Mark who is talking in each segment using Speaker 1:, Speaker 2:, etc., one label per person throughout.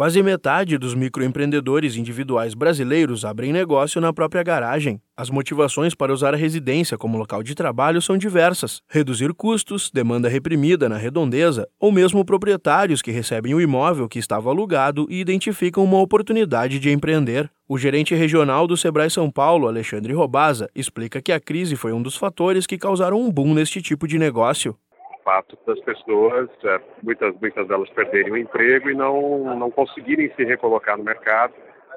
Speaker 1: Quase metade dos microempreendedores individuais brasileiros abrem negócio na própria garagem. As motivações para usar a residência como local de trabalho são diversas: reduzir custos, demanda reprimida na redondeza, ou mesmo proprietários que recebem o imóvel que estava alugado e identificam uma oportunidade de empreender. O gerente regional do Sebrae São Paulo, Alexandre Robaza, explica que a crise foi um dos fatores que causaram um boom neste tipo de negócio
Speaker 2: fato das pessoas, é, muitas, muitas delas perderem o emprego e não, não conseguirem se recolocar no mercado,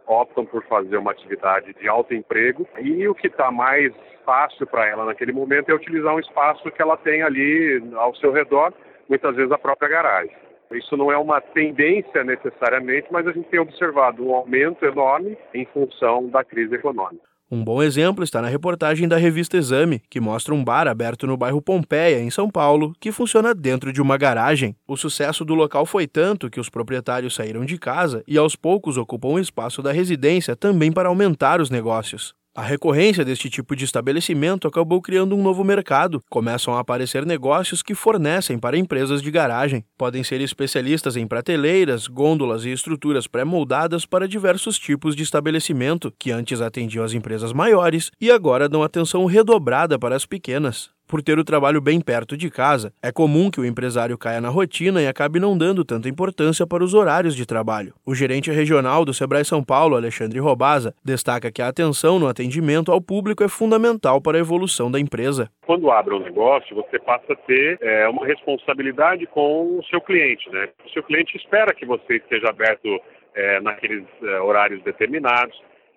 Speaker 2: optam por fazer uma atividade de alto emprego e o que está mais fácil para ela naquele momento é utilizar um espaço que ela tem ali ao seu redor, muitas vezes a própria garagem. Isso não é uma tendência necessariamente, mas a gente tem observado um aumento enorme em função da crise econômica.
Speaker 1: Um bom exemplo está na reportagem da revista Exame, que mostra um bar aberto no bairro Pompeia, em São Paulo, que funciona dentro de uma garagem. O sucesso do local foi tanto que os proprietários saíram de casa e aos poucos ocupam o espaço da residência também para aumentar os negócios. A recorrência deste tipo de estabelecimento acabou criando um novo mercado. Começam a aparecer negócios que fornecem para empresas de garagem. Podem ser especialistas em prateleiras, gôndolas e estruturas pré-moldadas para diversos tipos de estabelecimento, que antes atendiam as empresas maiores e agora dão atenção redobrada para as pequenas. Por ter o trabalho bem perto de casa, é comum que o empresário caia na rotina e acabe não dando tanta importância para os horários de trabalho. O gerente regional do Sebrae São Paulo, Alexandre Robaza, destaca que a atenção no atendimento ao público é fundamental para a evolução da empresa.
Speaker 2: Quando abre um negócio, você passa a ter é, uma responsabilidade com o seu cliente. Né? O seu cliente espera que você esteja aberto é, naqueles é, horários determinados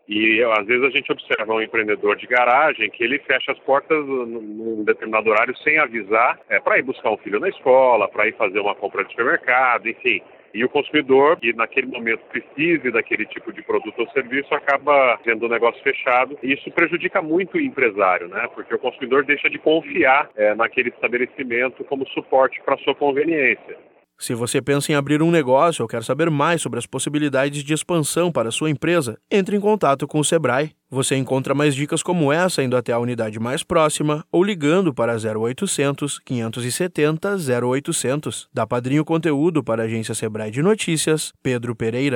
Speaker 2: e às vezes a gente observa um empreendedor de garagem que ele fecha as portas num determinado horário sem avisar, é, para ir buscar um filho na escola, para ir fazer uma compra de supermercado, enfim. E o consumidor, que naquele momento precise daquele tipo de produto ou serviço, acaba tendo o negócio fechado. E isso prejudica muito o empresário, né? Porque o consumidor deixa de confiar é, naquele estabelecimento como suporte para sua conveniência.
Speaker 1: Se você pensa em abrir um negócio ou quer saber mais sobre as possibilidades de expansão para sua empresa, entre em contato com o Sebrae. Você encontra mais dicas como essa indo até a unidade mais próxima ou ligando para 0800 570 0800. Da Padrinho Conteúdo para a agência Sebrae de Notícias, Pedro Pereira.